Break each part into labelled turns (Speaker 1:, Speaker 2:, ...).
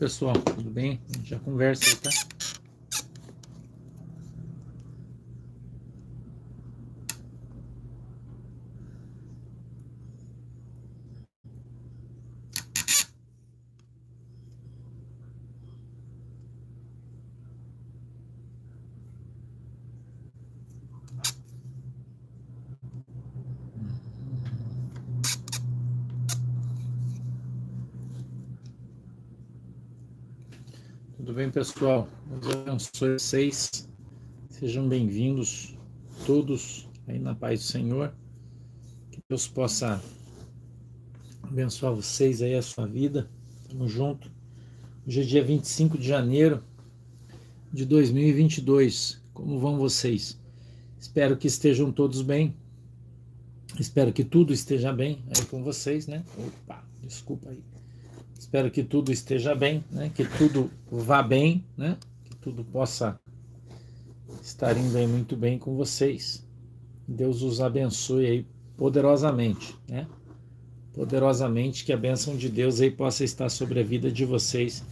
Speaker 1: Pessoal, tudo bem? A gente já conversa tá? Tudo bem, pessoal? Deus abençoe vocês. Sejam bem-vindos todos aí na paz do Senhor. Que Deus possa abençoar vocês aí, a sua vida. Tamo junto. Hoje é dia 25 de janeiro de 2022. Como vão vocês? Espero que estejam todos bem. Espero que tudo esteja bem aí com vocês, né? Opa, desculpa aí. Espero que tudo esteja bem, né? que tudo vá bem, né? que tudo possa estar indo aí muito bem com vocês. Deus os abençoe aí poderosamente, né? Poderosamente que a bênção de Deus aí possa estar sobre a vida de vocês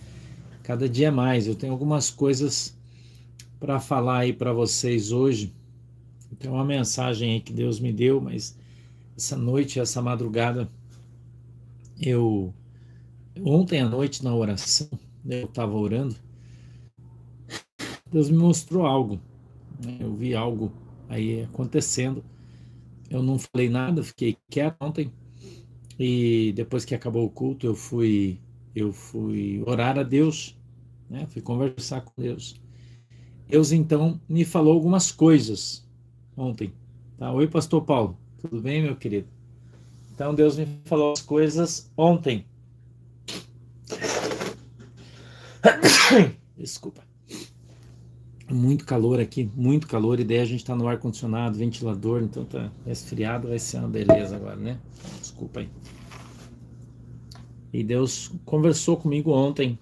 Speaker 1: cada dia mais. Eu tenho algumas coisas para falar aí para vocês hoje. Tem uma mensagem aí que Deus me deu, mas essa noite, essa madrugada, eu Ontem à noite, na oração, eu estava orando, Deus me mostrou algo. Né? Eu vi algo aí acontecendo. Eu não falei nada, fiquei quieto ontem. E depois que acabou o culto, eu fui eu fui orar a Deus, né? Fui conversar com Deus. Deus então me falou algumas coisas ontem. Tá? Oi, pastor Paulo. Tudo bem, meu querido? Então Deus me falou as coisas ontem. Desculpa. Muito calor aqui, muito calor. Ideia a gente tá no ar condicionado, ventilador, então tá resfriado, vai ser uma beleza agora, né? Desculpa aí. E Deus conversou comigo ontem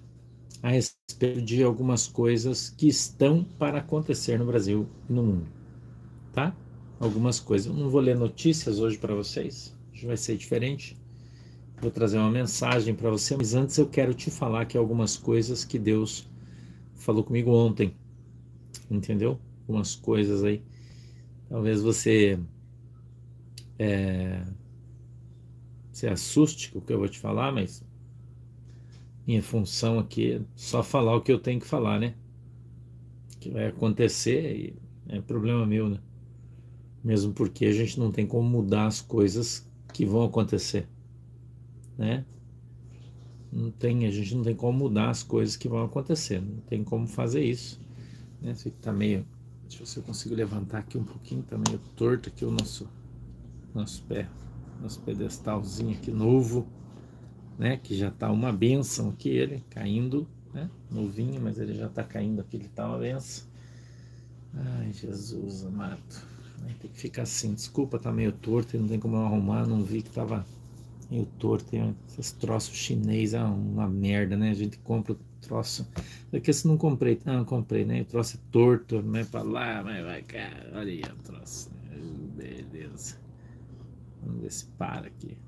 Speaker 1: a respeito de algumas coisas que estão para acontecer no Brasil e no mundo, tá? Algumas coisas. Eu não vou ler notícias hoje para vocês, hoje vai ser diferente. Vou trazer uma mensagem para você, mas antes eu quero te falar que algumas coisas que Deus falou comigo ontem. Entendeu? Algumas coisas aí. Talvez você é, se assuste com o que eu vou te falar, mas minha função aqui é só falar o que eu tenho que falar, né? O que vai acontecer é problema meu, né? Mesmo porque a gente não tem como mudar as coisas que vão acontecer né? Não tem, a gente não tem como mudar as coisas que vão acontecer, não tem como fazer isso, né? Você tá meio, deixa eu ver se eu consigo levantar aqui um pouquinho, tá meio torto aqui o nosso nosso pé, nosso pedestalzinho aqui novo, né? Que já tá uma benção aqui ele caindo, né? Novinho, mas ele já tá caindo aqui, ele tá uma benção. Ai, Jesus amado. Tem que ficar assim. Desculpa, tá meio torto não tem como arrumar. Não vi que tava meio torto. Tem esses troços chinês, é uma merda, né? A gente compra o troço. Daqui se não comprei, não, comprei, né? O troço é torto, vai pra lá, vai, vai cá. Olha aí o troço. Beleza. Vamos ver se para aqui.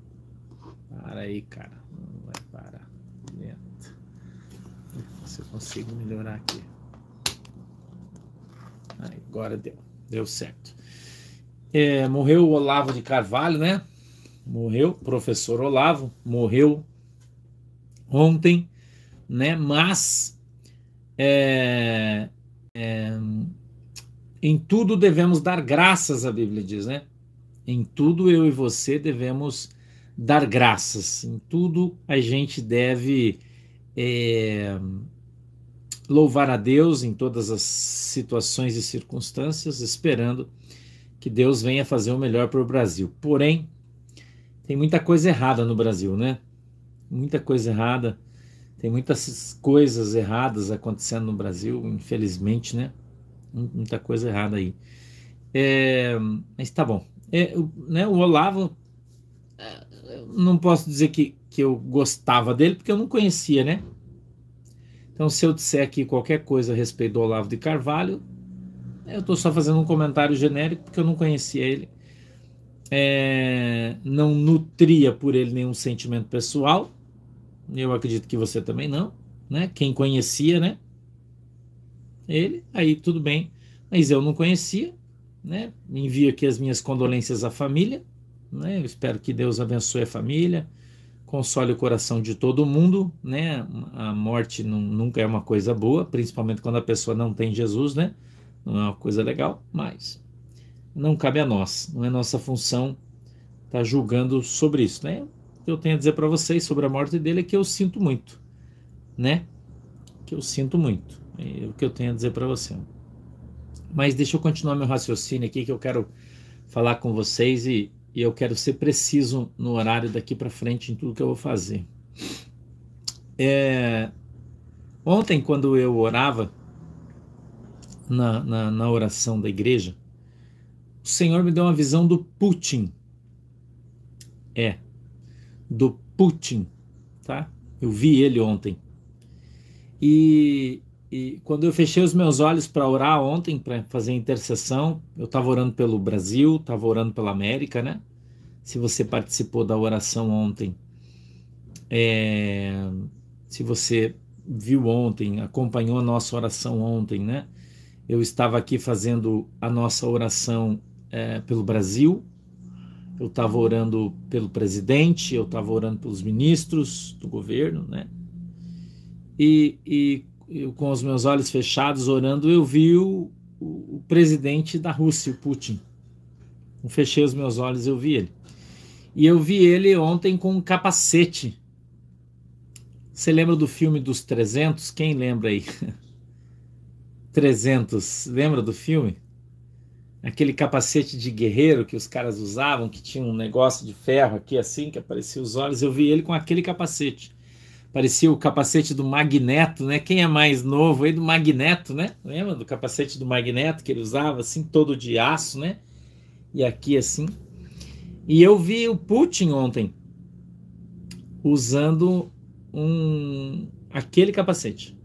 Speaker 1: Para aí, cara. Não vai parar. Lento. Se eu consigo melhorar aqui. Aí, agora deu. Deu certo. É, morreu o Olavo de Carvalho, né? Morreu, professor Olavo morreu ontem, né? Mas é, é, em tudo devemos dar graças, a Bíblia diz, né? Em tudo eu e você devemos dar graças. Em tudo a gente deve é, louvar a Deus em todas as situações e circunstâncias, esperando que Deus venha fazer o melhor para o Brasil. Porém, tem muita coisa errada no Brasil, né? Muita coisa errada. Tem muitas coisas erradas acontecendo no Brasil, infelizmente, né? Muita coisa errada aí. É, mas tá bom. É, né, o Olavo, é, não posso dizer que, que eu gostava dele, porque eu não conhecia, né? Então, se eu disser aqui qualquer coisa a respeito do Olavo de Carvalho, eu estou só fazendo um comentário genérico, porque eu não conhecia ele é, não nutria por ele nenhum sentimento pessoal. Eu acredito que você também não. né? Quem conhecia, né? Ele, aí tudo bem. Mas eu não conhecia, né? Envio aqui as minhas condolências à família, né? Eu espero que Deus abençoe a família, console o coração de todo mundo, né? A morte não, nunca é uma coisa boa, principalmente quando a pessoa não tem Jesus, né? Não é uma coisa legal, mas não cabe a nós, não é nossa função estar tá julgando sobre isso, né? O que eu tenho a dizer para vocês sobre a morte dele é que eu sinto muito, né? Que eu sinto muito. É o que eu tenho a dizer para você. Mas deixa eu continuar meu raciocínio aqui que eu quero falar com vocês e, e eu quero ser preciso no horário daqui para frente em tudo que eu vou fazer. É, ontem, quando eu orava na, na, na oração da igreja, o Senhor me deu uma visão do Putin. É, do Putin, tá? Eu vi ele ontem. E e quando eu fechei os meus olhos para orar ontem, para fazer intercessão, eu estava orando pelo Brasil, estava orando pela América, né? Se você participou da oração ontem, é, se você viu ontem, acompanhou a nossa oração ontem, né? Eu estava aqui fazendo a nossa oração é, pelo Brasil, eu estava orando pelo presidente, eu estava orando pelos ministros do governo, né? E, e eu, com os meus olhos fechados, orando, eu vi o, o, o presidente da Rússia, o Putin. Eu fechei os meus olhos, eu vi ele. E eu vi ele ontem com um capacete. Você lembra do filme dos 300? Quem lembra aí? 300, lembra do filme? Aquele capacete de guerreiro que os caras usavam, que tinha um negócio de ferro aqui assim, que aparecia os olhos. Eu vi ele com aquele capacete parecia o capacete do Magneto, né? Quem é mais novo aí do Magneto, né? Lembra do capacete do Magneto que ele usava assim, todo de aço, né? E aqui assim. E eu vi o Putin ontem usando um aquele capacete,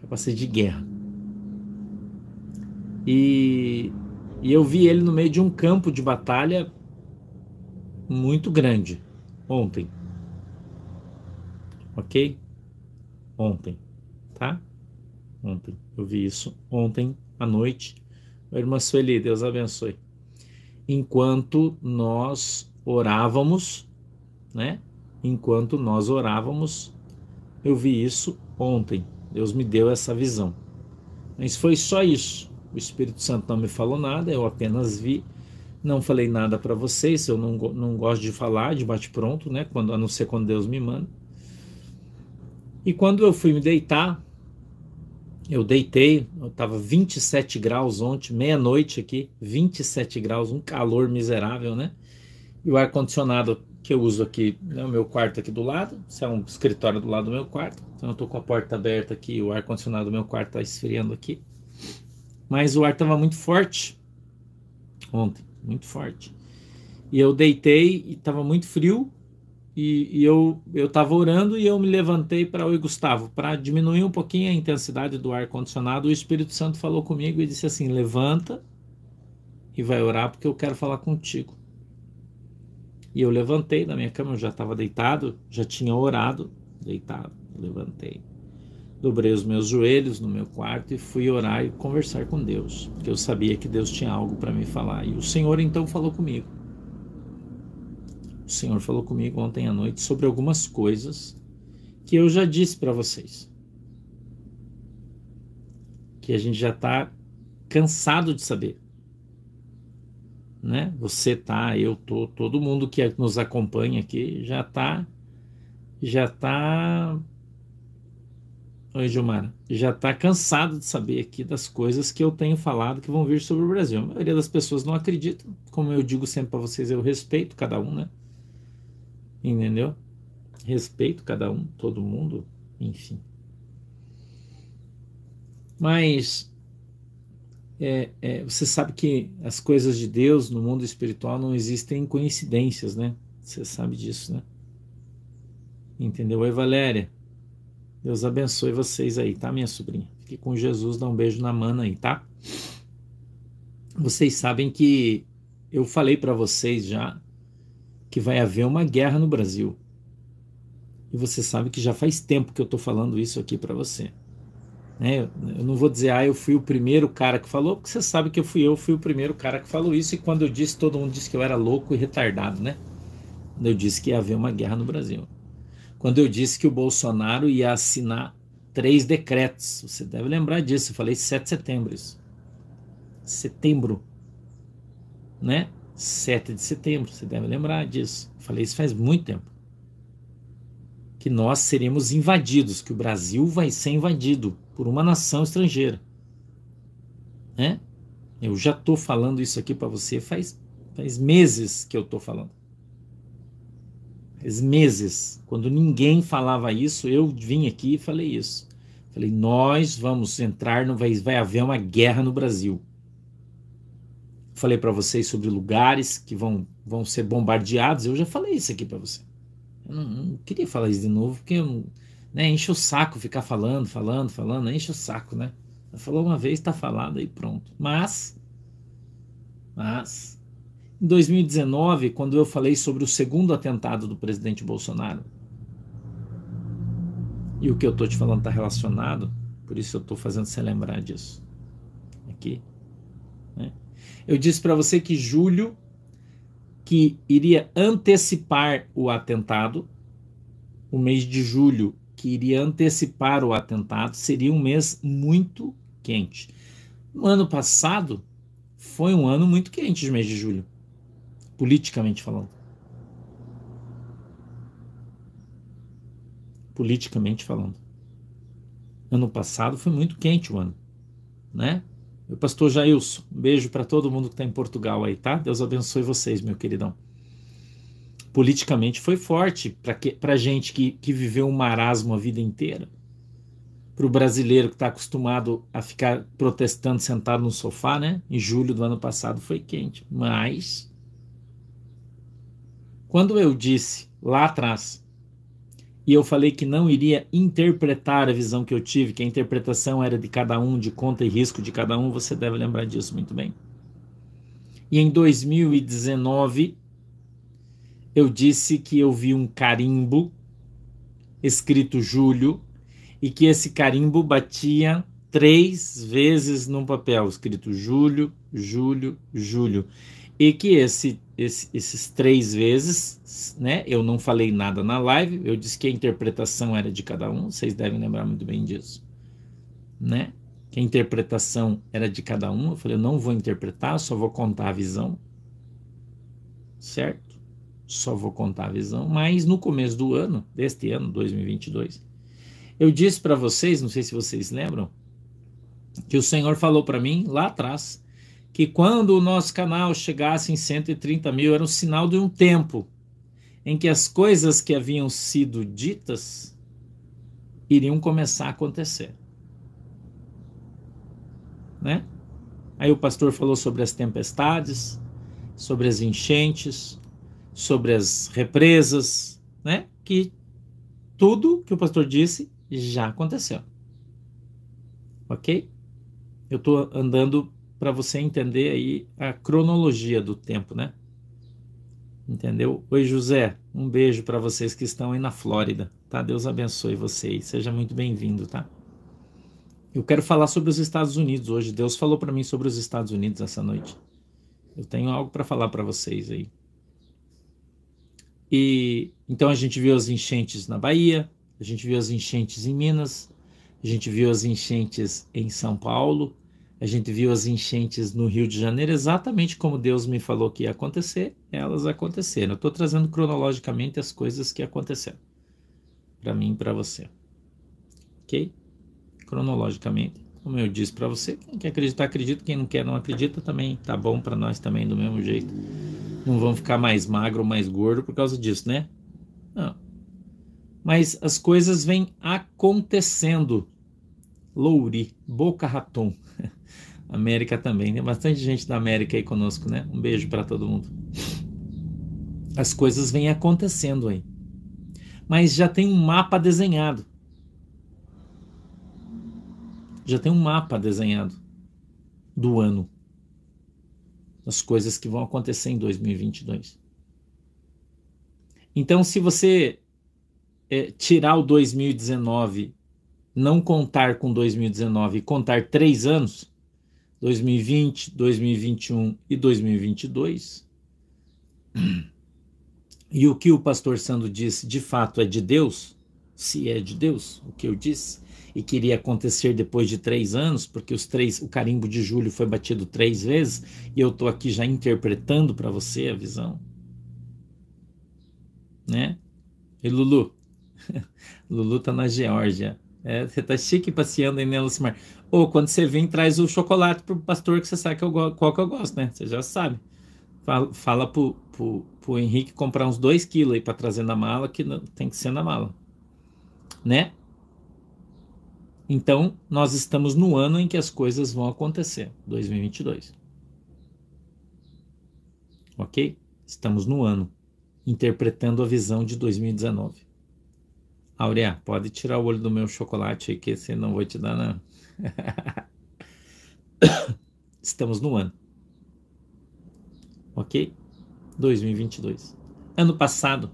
Speaker 1: capacete de guerra. E, e eu vi ele no meio de um campo de batalha muito grande ontem ok? Ontem, tá? Ontem, eu vi isso ontem à noite. Irmã Sueli, Deus abençoe. Enquanto nós orávamos, né? Enquanto nós orávamos, eu vi isso ontem. Deus me deu essa visão. Mas foi só isso. O Espírito Santo não me falou nada, eu apenas vi. Não falei nada para vocês, eu não, não gosto de falar de bate-pronto, né? Quando, a não ser quando Deus me manda. E quando eu fui me deitar, eu deitei, estava 27 graus ontem, meia-noite aqui, 27 graus, um calor miserável, né? E o ar-condicionado que eu uso aqui, né, o meu quarto aqui do lado, isso é um escritório do lado do meu quarto, então eu estou com a porta aberta aqui, o ar-condicionado do meu quarto está esfriando aqui. Mas o ar estava muito forte ontem, muito forte. E eu deitei e estava muito frio, e, e eu eu estava orando e eu me levantei para o Gustavo para diminuir um pouquinho a intensidade do ar condicionado. O Espírito Santo falou comigo e disse assim: levanta e vai orar porque eu quero falar contigo. E eu levantei da minha cama, eu já estava deitado, já tinha orado, deitado, levantei. Dobrei os meus joelhos no meu quarto e fui orar e conversar com Deus, porque eu sabia que Deus tinha algo para me falar. E o Senhor então falou comigo. O Senhor falou comigo ontem à noite sobre algumas coisas que eu já disse para vocês. Que a gente já está cansado de saber. Né? Você tá, eu tô, todo mundo que nos acompanha aqui já tá já tá Oi, Gilmar. Já está cansado de saber aqui das coisas que eu tenho falado que vão vir sobre o Brasil. A maioria das pessoas não acredita. Como eu digo sempre para vocês, eu respeito cada um, né? Entendeu? Respeito cada um, todo mundo, enfim. Mas é, é, você sabe que as coisas de Deus no mundo espiritual não existem coincidências, né? Você sabe disso, né? Entendeu? Oi, Valéria. Deus abençoe vocês aí, tá, minha sobrinha? Fique com Jesus, dá um beijo na mana aí, tá? Vocês sabem que eu falei para vocês já que vai haver uma guerra no Brasil. E você sabe que já faz tempo que eu estou falando isso aqui para você. Né? Eu não vou dizer, ah, eu fui o primeiro cara que falou, porque você sabe que eu fui eu, fui o primeiro cara que falou isso. E quando eu disse, todo mundo disse que eu era louco e retardado, né? Quando eu disse que ia haver uma guerra no Brasil. Quando eu disse que o Bolsonaro ia assinar três decretos. Você deve lembrar disso. Eu falei 7 de setembro. Isso. Setembro. Né? 7 de setembro. Você deve lembrar disso. Eu falei isso faz muito tempo que nós seremos invadidos, que o Brasil vai ser invadido por uma nação estrangeira. Né? Eu já estou falando isso aqui para você faz, faz meses que eu estou falando. Meses. Quando ninguém falava isso, eu vim aqui e falei isso. Falei, nós vamos entrar, no, vai, vai haver uma guerra no Brasil. Falei para vocês sobre lugares que vão, vão ser bombardeados. Eu já falei isso aqui para você. Eu não, não, queria falar isso de novo, porque né, enche o saco ficar falando, falando, falando, enche o saco, né? Falou uma vez, está falado e pronto. Mas, mas, em 2019, quando eu falei sobre o segundo atentado do presidente Bolsonaro, e o que eu estou te falando está relacionado, por isso eu estou fazendo você lembrar disso. Aqui. Né? Eu disse para você que julho que iria antecipar o atentado, o mês de julho, que iria antecipar o atentado, seria um mês muito quente. No ano passado, foi um ano muito quente de mês de julho, politicamente falando. Politicamente falando. Ano passado foi muito quente o ano, né? Meu pastor Jailson, um beijo para todo mundo que está em Portugal aí, tá? Deus abençoe vocês, meu queridão. Politicamente foi forte para gente que, que viveu um marasmo a vida inteira. Para o brasileiro que está acostumado a ficar protestando sentado no sofá, né? Em julho do ano passado foi quente. Mas, quando eu disse lá atrás e eu falei que não iria interpretar a visão que eu tive, que a interpretação era de cada um, de conta e risco de cada um, você deve lembrar disso muito bem. E em 2019, eu disse que eu vi um carimbo escrito Júlio e que esse carimbo batia três vezes num papel escrito Júlio, Júlio, Júlio. E que esse esse, esses três vezes, né? Eu não falei nada na live, eu disse que a interpretação era de cada um, vocês devem lembrar muito bem disso, né? Que a interpretação era de cada um. Eu falei, eu não vou interpretar, só vou contar a visão, certo? Só vou contar a visão. Mas no começo do ano, deste ano, 2022, eu disse para vocês, não sei se vocês lembram, que o Senhor falou para mim lá atrás que quando o nosso canal chegasse em 130 mil era um sinal de um tempo em que as coisas que haviam sido ditas iriam começar a acontecer. Né? Aí o pastor falou sobre as tempestades, sobre as enchentes, sobre as represas, né? Que tudo que o pastor disse já aconteceu. Ok? Eu estou andando para você entender aí a cronologia do tempo, né? Entendeu? Oi, José. Um beijo para vocês que estão aí na Flórida, tá? Deus abençoe vocês. Seja muito bem-vindo, tá? Eu quero falar sobre os Estados Unidos hoje. Deus falou para mim sobre os Estados Unidos essa noite. Eu tenho algo para falar para vocês aí. E então a gente viu as enchentes na Bahia, a gente viu as enchentes em Minas, a gente viu as enchentes em São Paulo, a gente viu as enchentes no Rio de Janeiro exatamente como Deus me falou que ia acontecer, elas aconteceram. Eu estou trazendo cronologicamente as coisas que aconteceram para mim e para você. Ok? Cronologicamente, como eu disse para você, quem quer acreditar, acredita, quem não quer, não acredita também. Tá bom para nós também do mesmo jeito. Não vão ficar mais magro ou mais gordo por causa disso, né? Não. Mas as coisas vêm acontecendo. Louri, Boca Raton. América também. Tem bastante gente da América aí conosco, né? Um beijo para todo mundo. As coisas vêm acontecendo aí. Mas já tem um mapa desenhado. Já tem um mapa desenhado do ano. Das coisas que vão acontecer em 2022. Então, se você é, tirar o 2019, não contar com 2019 e contar três anos, 2020, 2021 e 2022, e o que o pastor Sandro disse de fato é de Deus, se é de Deus, o que eu disse, e queria acontecer depois de três anos, porque os três, o carimbo de julho foi batido três vezes, e eu estou aqui já interpretando para você a visão. Né? E Lulu? Lulu tá na Geórgia. É, você tá chique passeando aí, né, Lucimar? Ou quando você vem, traz o chocolate pro pastor que você sabe que eu, qual que eu gosto, né? Você já sabe. Fala, fala pro, pro, pro Henrique comprar uns 2 quilos aí pra trazer na mala, que não, tem que ser na mala. Né? Então, nós estamos no ano em que as coisas vão acontecer, 2022. Ok? Estamos no ano, interpretando a visão de 2019. Aurea, pode tirar o olho do meu chocolate aí, que esse não vou te dar, não. Estamos no ano. Ok? 2022. Ano passado,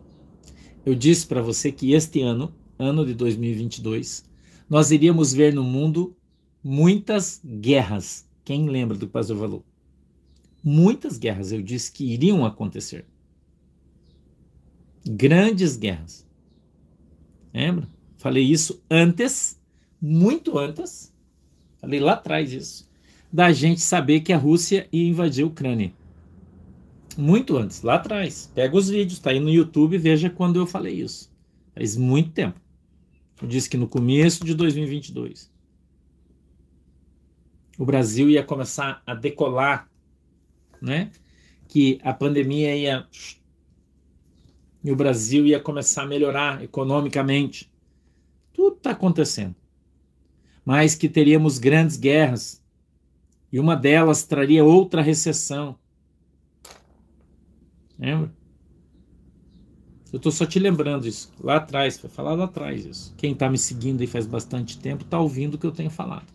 Speaker 1: eu disse para você que este ano, ano de 2022, nós iríamos ver no mundo muitas guerras. Quem lembra do pastor falou? Muitas guerras, eu disse que iriam acontecer. Grandes guerras. Lembra? Falei isso antes, muito antes. Falei lá atrás isso. Da gente saber que a Rússia ia invadir a Ucrânia. Muito antes, lá atrás. Pega os vídeos, tá aí no YouTube veja quando eu falei isso. Faz muito tempo. Eu disse que no começo de 2022 o Brasil ia começar a decolar, né? Que a pandemia ia e o Brasil ia começar a melhorar economicamente. Tudo está acontecendo. Mas que teríamos grandes guerras e uma delas traria outra recessão. Lembra? Eu estou só te lembrando isso. Lá atrás, foi falado atrás isso. Quem está me seguindo aí faz bastante tempo está ouvindo o que eu tenho falado.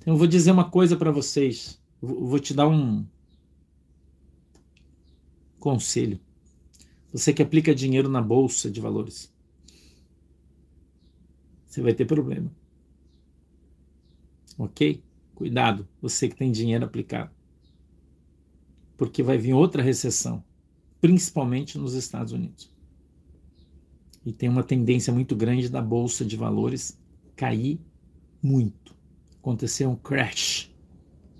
Speaker 1: Então eu vou dizer uma coisa para vocês. Eu vou te dar um conselho. Você que aplica dinheiro na bolsa de valores, você vai ter problema. Ok? Cuidado, você que tem dinheiro aplicado. Porque vai vir outra recessão principalmente nos Estados Unidos. E tem uma tendência muito grande da bolsa de valores cair muito. Acontecer um crash.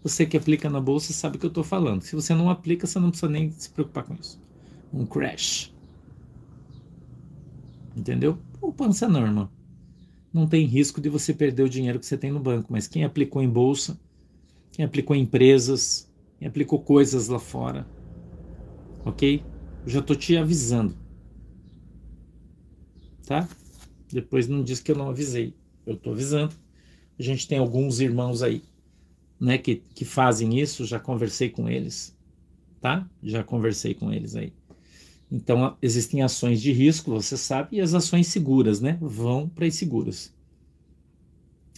Speaker 1: Você que aplica na bolsa sabe o que eu estou falando. Se você não aplica, você não precisa nem se preocupar com isso. Um crash. Entendeu? Poupança normal. Não tem risco de você perder o dinheiro que você tem no banco, mas quem aplicou em bolsa, quem aplicou em empresas, quem aplicou coisas lá fora, ok? Eu já tô te avisando. Tá? Depois não diz que eu não avisei. Eu tô avisando. A gente tem alguns irmãos aí, né, que, que fazem isso, já conversei com eles, tá? Já conversei com eles aí. Então, existem ações de risco, você sabe, e as ações seguras, né? Vão para as seguras.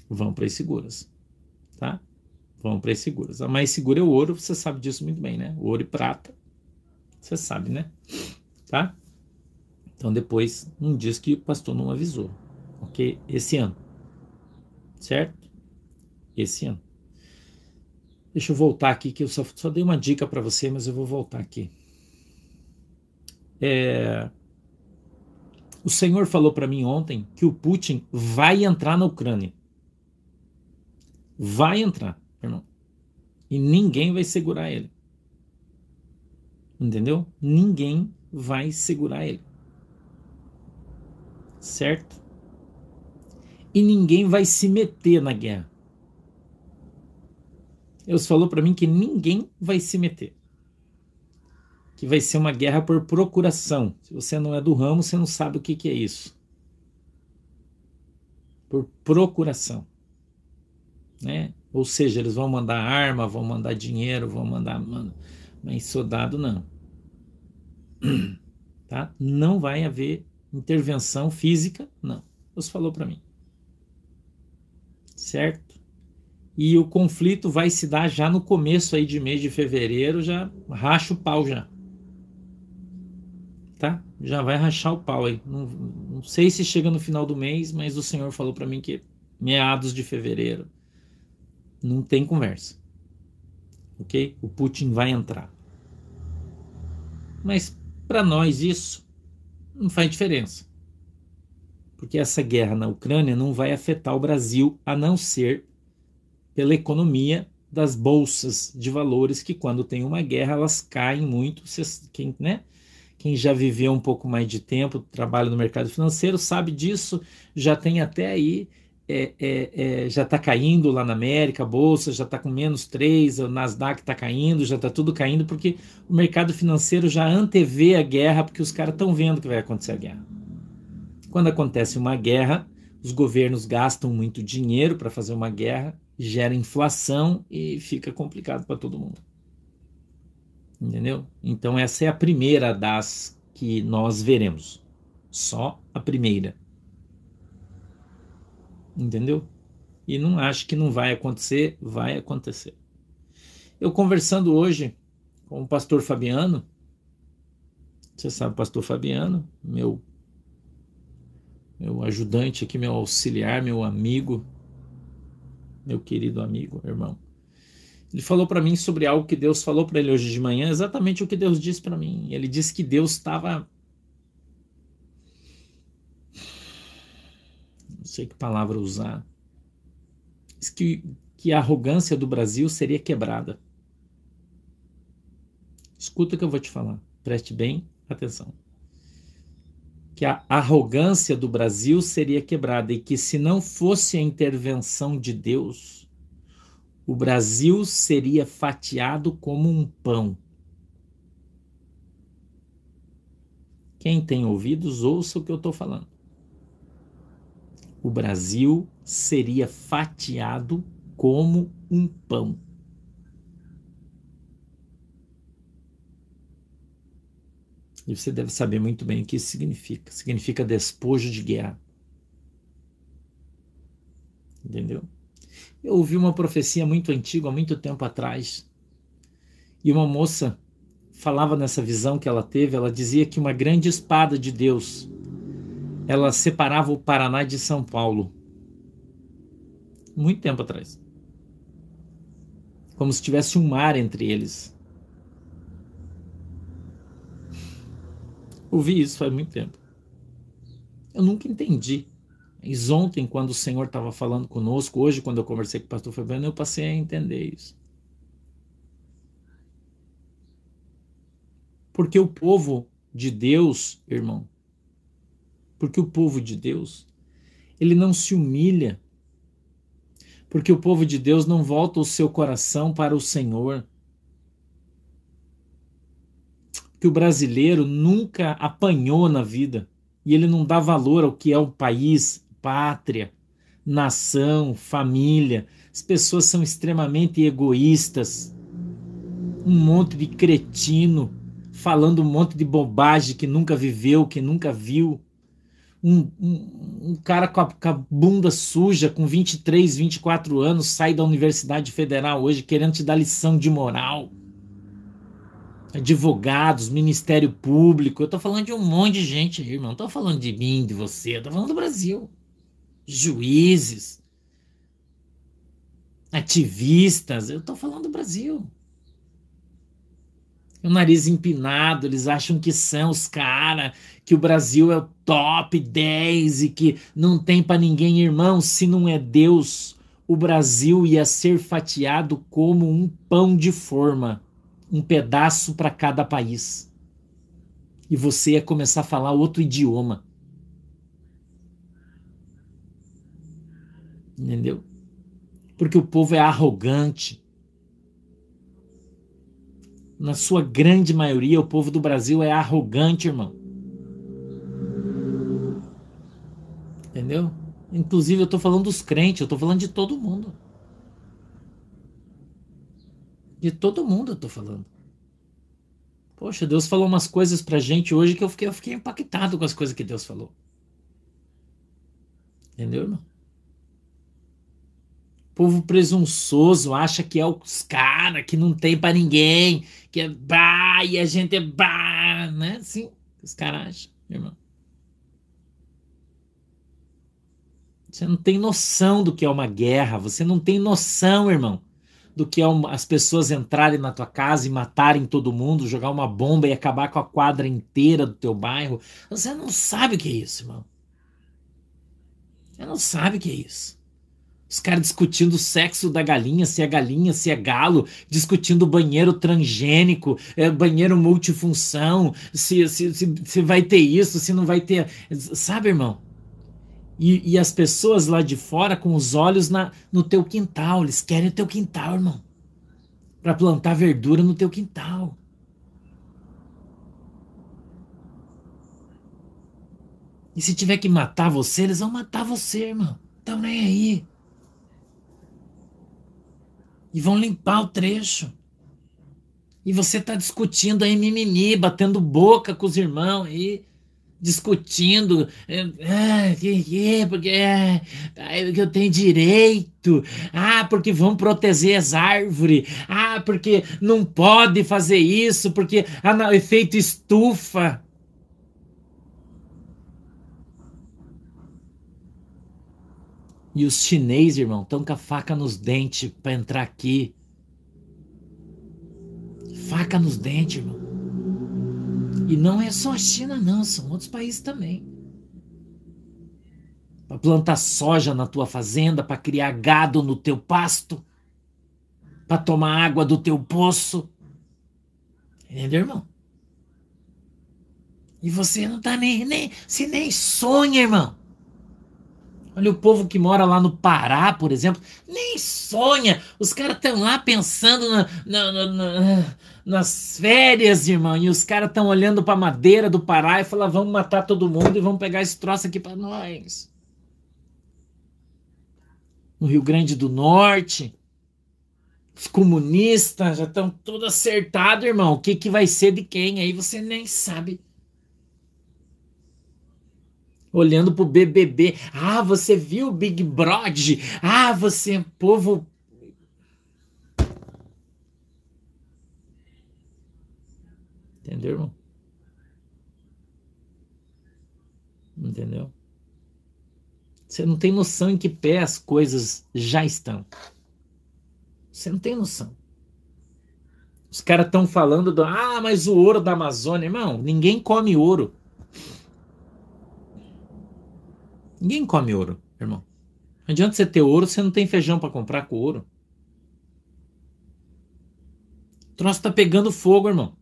Speaker 1: Vão para as seguras, tá? Vão para as seguras. A mais segura é o ouro, você sabe disso muito bem, né? ouro e prata você sabe, né? Tá? Então depois não diz que o pastor não avisou. Ok? Esse ano. Certo? Esse ano. Deixa eu voltar aqui, que eu só, só dei uma dica para você, mas eu vou voltar aqui. É... O Senhor falou para mim ontem que o Putin vai entrar na Ucrânia. Vai entrar, irmão. E ninguém vai segurar ele. Entendeu? Ninguém vai segurar ele. Certo? E ninguém vai se meter na guerra. Deus falou para mim que ninguém vai se meter. Que vai ser uma guerra por procuração. Se você não é do ramo, você não sabe o que, que é isso. Por procuração. Né? Ou seja, eles vão mandar arma, vão mandar dinheiro, vão mandar. Mano, mas soldado não. Tá? Não vai haver intervenção física, não. Deus falou para mim. Certo? E o conflito vai se dar já no começo aí de mês de fevereiro, já racha o pau já. Tá? Já vai rachar o pau aí. Não, não sei se chega no final do mês, mas o senhor falou para mim que meados de fevereiro não tem conversa. Ok? O Putin vai entrar. Mas para nós isso não faz diferença. Porque essa guerra na Ucrânia não vai afetar o Brasil a não ser pela economia das bolsas de valores que quando tem uma guerra elas caem muito. Né? Quem já viveu um pouco mais de tempo, trabalha no mercado financeiro, sabe disso, já tem até aí é, é, é, já está caindo lá na América, a bolsa já está com menos 3, o Nasdaq está caindo, já está tudo caindo, porque o mercado financeiro já antevê a guerra, porque os caras estão vendo que vai acontecer a guerra. Quando acontece uma guerra, os governos gastam muito dinheiro para fazer uma guerra, gera inflação e fica complicado para todo mundo. Entendeu? Então, essa é a primeira das que nós veremos. Só a primeira entendeu? E não acho que não vai acontecer, vai acontecer. Eu conversando hoje com o pastor Fabiano, você sabe, o pastor Fabiano, meu meu ajudante aqui, meu auxiliar, meu amigo, meu querido amigo, irmão. Ele falou para mim sobre algo que Deus falou para ele hoje de manhã, exatamente o que Deus disse para mim. Ele disse que Deus estava não sei que palavra usar, que, que a arrogância do Brasil seria quebrada. Escuta o que eu vou te falar, preste bem atenção. Que a arrogância do Brasil seria quebrada e que se não fosse a intervenção de Deus, o Brasil seria fatiado como um pão. Quem tem ouvidos, ouça o que eu estou falando o Brasil seria fatiado como um pão. E você deve saber muito bem o que isso significa. Significa despojo de guerra. Entendeu? Eu ouvi uma profecia muito antiga, há muito tempo atrás, e uma moça falava nessa visão que ela teve, ela dizia que uma grande espada de Deus ela separava o Paraná de São Paulo. Muito tempo atrás. Como se tivesse um mar entre eles. Ouvi isso faz muito tempo. Eu nunca entendi. Mas ontem, quando o Senhor estava falando conosco, hoje, quando eu conversei com o pastor Fabiano, eu passei a entender isso. Porque o povo de Deus, irmão, porque o povo de Deus, ele não se humilha. Porque o povo de Deus não volta o seu coração para o Senhor. Que o brasileiro nunca apanhou na vida e ele não dá valor ao que é o país, pátria, nação, família. As pessoas são extremamente egoístas. Um monte de cretino falando um monte de bobagem que nunca viveu, que nunca viu um, um, um cara com a, com a, bunda suja, com 23, 24 anos, sai da Universidade Federal hoje querendo te dar lição de moral. Advogados, Ministério Público. Eu tô falando de um monte de gente aí, irmão. Não tô falando de mim, de você. Eu tô falando do Brasil. Juízes. Ativistas. Eu tô falando do Brasil o nariz empinado, eles acham que são os caras, que o Brasil é o top 10 e que não tem para ninguém, irmão, se não é Deus, o Brasil ia ser fatiado como um pão de forma, um pedaço para cada país. E você ia começar a falar outro idioma. Entendeu? Porque o povo é arrogante na sua grande maioria, o povo do Brasil é arrogante, irmão. Entendeu? Inclusive, eu estou falando dos crentes, eu estou falando de todo mundo. De todo mundo eu estou falando. Poxa, Deus falou umas coisas pra gente hoje que eu fiquei, eu fiquei impactado com as coisas que Deus falou. Entendeu, irmão? Povo presunçoso acha que é os cara que não tem para ninguém, que é bah, e a gente é bah, né? Assim, Os caras acham, irmão. Você não tem noção do que é uma guerra. Você não tem noção, irmão, do que é uma, as pessoas entrarem na tua casa e matarem todo mundo, jogar uma bomba e acabar com a quadra inteira do teu bairro. Você não sabe o que é isso, irmão. Você não sabe o que é isso. Os caras discutindo o sexo da galinha, se é galinha, se é galo, discutindo banheiro transgênico, é, banheiro multifunção, se, se, se, se vai ter isso, se não vai ter. Sabe, irmão? E, e, as pessoas lá de fora com os olhos na, no teu quintal, eles querem o teu quintal, irmão. Para plantar verdura no teu quintal. E se tiver que matar você, eles vão matar você, irmão. Então nem aí e vão limpar o trecho. E você está discutindo aí mimimi, batendo boca com os irmãos aí, discutindo, ah, que, que, porque, é, porque eu tenho direito, ah, porque vão proteger as árvores, ah, porque não pode fazer isso, porque ah, o efeito estufa. E os chineses, irmão, estão com a faca nos dentes para entrar aqui. Faca nos dentes, irmão. E não é só a China, não, são outros países também. Para plantar soja na tua fazenda, para criar gado no teu pasto, para tomar água do teu poço. Entendeu, irmão? E você não tá nem, nem se nem sonha, irmão. Olha o povo que mora lá no Pará, por exemplo, nem sonha. Os caras estão lá pensando na, na, na, nas férias, irmão. E os caras estão olhando para a madeira do Pará e falam: vamos matar todo mundo e vamos pegar esse troço aqui para nós. No Rio Grande do Norte, os comunistas já estão tudo acertado, irmão. O que, que vai ser de quem? Aí você nem sabe olhando pro BBB. Ah, você viu o Big Brother? Ah, você, povo. Entendeu, irmão? Entendeu? Você não tem noção em que pé as coisas já estão. Você não tem noção. Os caras estão falando do. Ah, mas o ouro da Amazônia. Irmão, ninguém come ouro. Ninguém come ouro, irmão. Não adianta você ter ouro, você não tem feijão para comprar com ouro. O troço tá pegando fogo, irmão.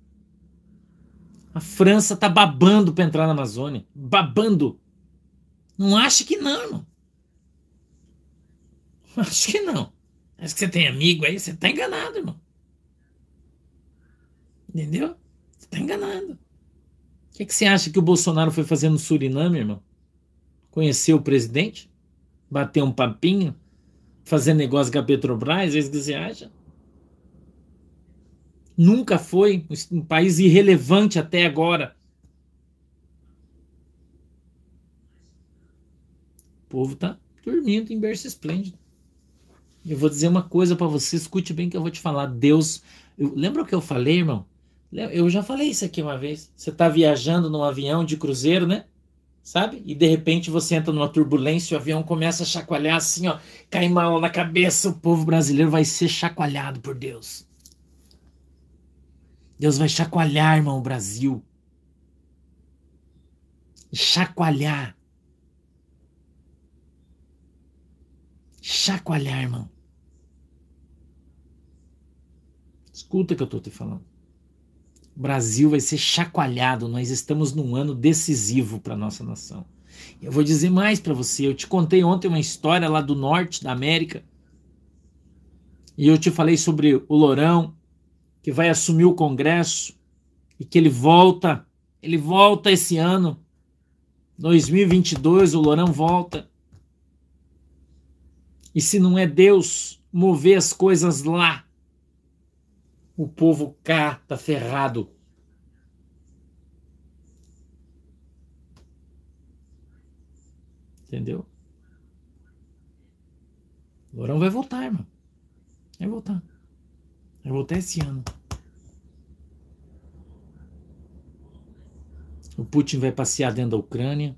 Speaker 1: A França tá babando para entrar na Amazônia. Babando. Não acha que não, irmão. Acho que não. Acho que você tem amigo aí, você tá enganado, irmão. Entendeu? Você tá enganado. O que, que você acha que o Bolsonaro foi fazer no Suriname, irmão? Conhecer o presidente, bater um papinho, fazer negócio com a Petrobras, isso que você acha? Nunca foi um país irrelevante até agora. O povo tá dormindo em berço esplêndido. Eu vou dizer uma coisa para você, escute bem que eu vou te falar. Deus, eu, lembra o que eu falei, irmão? Eu já falei isso aqui uma vez. Você tá viajando num avião de cruzeiro, né? Sabe? E de repente você entra numa turbulência, o avião começa a chacoalhar assim, ó, cai mal na cabeça, o povo brasileiro vai ser chacoalhado por Deus. Deus vai chacoalhar, irmão, o Brasil. Chacoalhar. Chacoalhar, irmão. Escuta o que eu estou te falando. O Brasil vai ser chacoalhado. Nós estamos num ano decisivo para nossa nação. Eu vou dizer mais para você. Eu te contei ontem uma história lá do norte da América. E eu te falei sobre o Lourão, que vai assumir o Congresso e que ele volta, ele volta esse ano. 2022, o Lourão volta. E se não é Deus mover as coisas lá, o povo cá tá ferrado. Entendeu? O Lourão vai voltar, irmão. Vai voltar. Vai voltar esse ano. O Putin vai passear dentro da Ucrânia.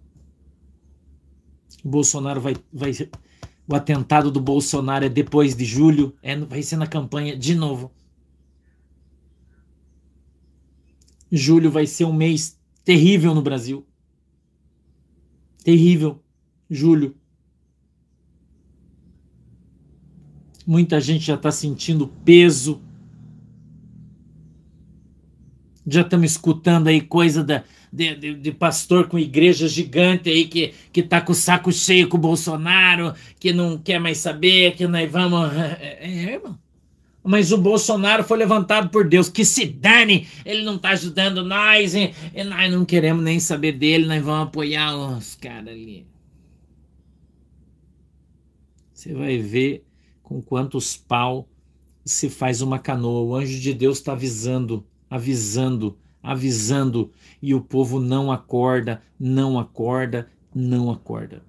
Speaker 1: O Bolsonaro vai, vai. O atentado do Bolsonaro é depois de julho. É, vai ser na campanha de novo. Julho vai ser um mês terrível no Brasil. Terrível. Julho. Muita gente já está sentindo peso. Já estamos escutando aí coisa da, de, de, de, pastor com igreja gigante aí que, que tá com o saco cheio com o Bolsonaro, que não quer mais saber, que nós vamos. É, é, irmão. Mas o Bolsonaro foi levantado por Deus. Que se dane, ele não tá ajudando nós, e, e nós não queremos nem saber dele, nós vamos apoiar os caras ali. Você vai ver com quantos pau se faz uma canoa. O anjo de Deus está avisando, avisando, avisando, e o povo não acorda, não acorda, não acorda.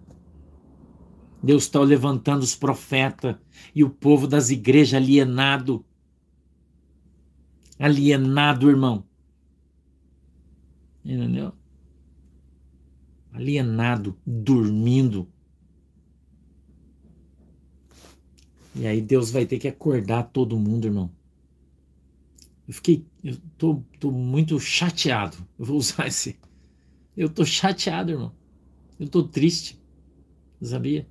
Speaker 1: Deus está levantando os profetas e o povo das igrejas alienado. Alienado, irmão. Entendeu? Alienado, dormindo. E aí Deus vai ter que acordar todo mundo, irmão. Eu fiquei, eu tô, tô muito chateado. Eu vou usar esse. Eu tô chateado, irmão. Eu tô triste. Sabia?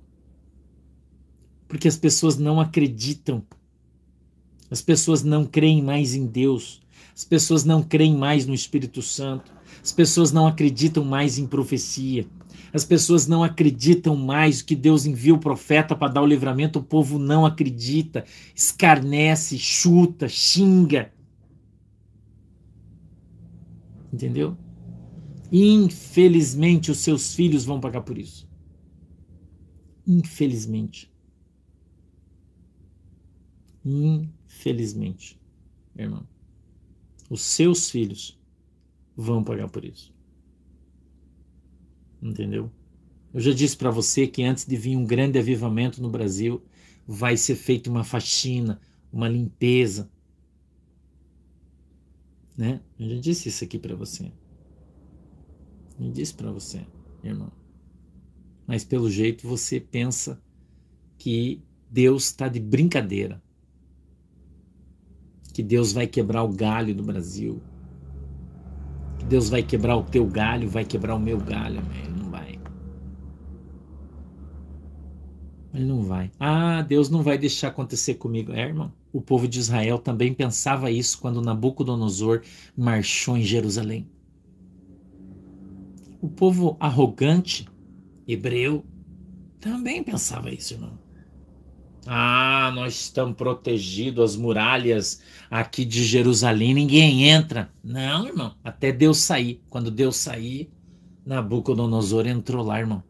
Speaker 1: Porque as pessoas não acreditam. As pessoas não creem mais em Deus. As pessoas não creem mais no Espírito Santo. As pessoas não acreditam mais em profecia. As pessoas não acreditam mais que Deus envia o profeta para dar o livramento. O povo não acredita, escarnece, chuta, xinga. Entendeu? Infelizmente, os seus filhos vão pagar por isso. Infelizmente. Infelizmente, irmão. Os seus filhos vão pagar por isso. Entendeu? Eu já disse para você que antes de vir um grande avivamento no Brasil, vai ser feita uma faxina, uma limpeza. Né? Eu já disse isso aqui para você. Eu disse para você, irmão. Mas pelo jeito você pensa que Deus está de brincadeira. Que Deus vai quebrar o galho do Brasil. Deus vai quebrar o teu galho, vai quebrar o meu galho. Ele não vai. Ele não vai. Ah, Deus não vai deixar acontecer comigo. É, irmão. O povo de Israel também pensava isso quando Nabucodonosor marchou em Jerusalém. O povo arrogante, hebreu, também pensava isso, irmão. Ah, nós estamos protegidos, as muralhas aqui de Jerusalém, ninguém entra. Não, irmão, até Deus sair. Quando Deus sair, Nabucodonosor entrou lá, irmão.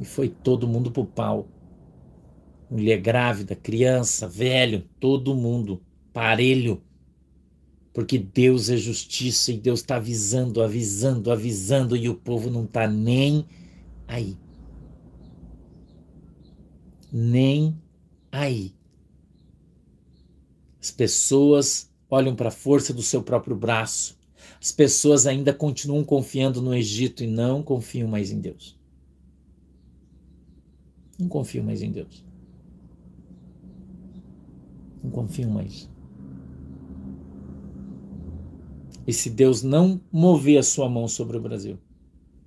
Speaker 1: E foi todo mundo pro pau. Mulher grávida, criança, velho, todo mundo, parelho. Porque Deus é justiça e Deus está avisando, avisando, avisando e o povo não está nem aí nem aí. As pessoas olham para a força do seu próprio braço. As pessoas ainda continuam confiando no Egito e não confiam mais em Deus. Não confiam mais em Deus. Não confiam mais. E se Deus não mover a sua mão sobre o Brasil,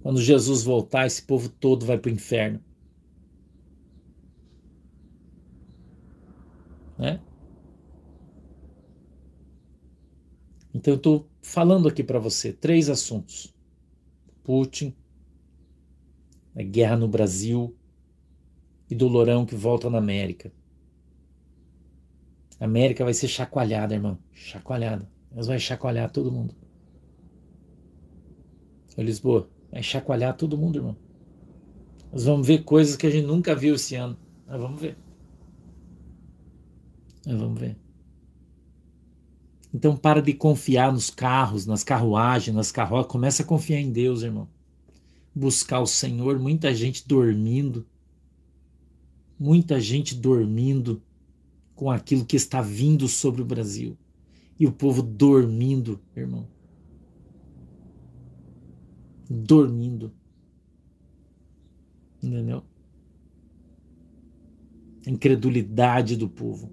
Speaker 1: quando Jesus voltar, esse povo todo vai para o inferno. Né? Então eu estou falando aqui para você três assuntos: Putin, a guerra no Brasil e do Lourão que volta na América. A América vai ser chacoalhada, irmão. Chacoalhada. Elas vão chacoalhar todo mundo. Ô Lisboa, vai chacoalhar todo mundo, irmão. Nós vamos ver coisas que a gente nunca viu esse ano. Nós vamos ver. Vamos ver. Então para de confiar nos carros, nas carruagens, nas carroças. Começa a confiar em Deus, irmão. Buscar o Senhor. Muita gente dormindo. Muita gente dormindo com aquilo que está vindo sobre o Brasil. E o povo dormindo, irmão. dormindo. Entendeu? A incredulidade do povo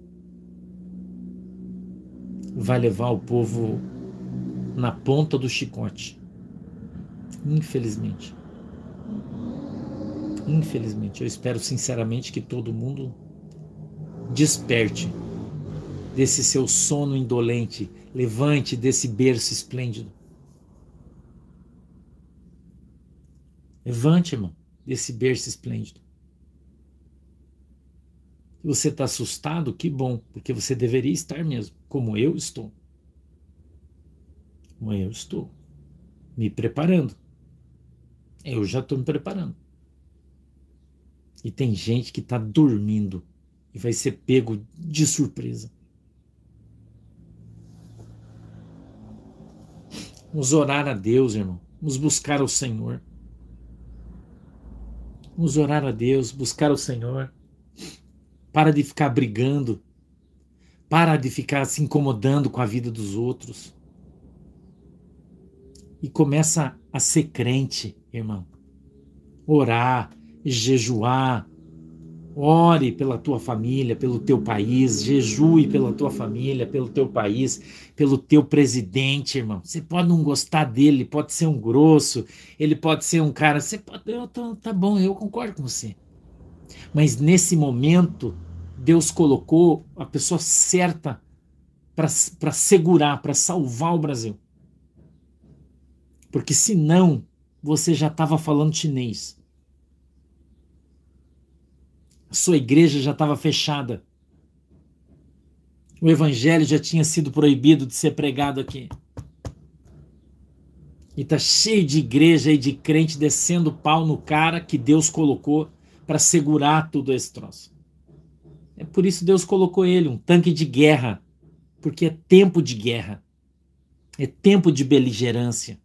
Speaker 1: vai levar o povo na ponta do chicote. Infelizmente. Infelizmente. Eu espero sinceramente que todo mundo desperte desse seu sono indolente, levante desse berço esplêndido. Levante, irmão, desse berço esplêndido. Se você está assustado, que bom, porque você deveria estar mesmo, como eu estou. Como eu estou. Me preparando. Eu já estou me preparando. E tem gente que está dormindo e vai ser pego de surpresa. Vamos orar a Deus, irmão. Vamos buscar o Senhor. Vamos orar a Deus, buscar o Senhor. Para de ficar brigando. Para de ficar se incomodando com a vida dos outros. E começa a ser crente, irmão. Orar, jejuar, Ore pela tua família, pelo teu país, jejue pela tua família, pelo teu país, pelo teu presidente, irmão. Você pode não gostar dele, pode ser um grosso, ele pode ser um cara. Você pode. Eu tô, tá bom, eu concordo com você. Mas nesse momento, Deus colocou a pessoa certa para segurar, para salvar o Brasil. Porque senão você já estava falando chinês sua igreja já estava fechada. O evangelho já tinha sido proibido de ser pregado aqui. E tá cheio de igreja e de crente descendo pau no cara que Deus colocou para segurar tudo esse troço. É por isso Deus colocou ele, um tanque de guerra, porque é tempo de guerra. É tempo de beligerância.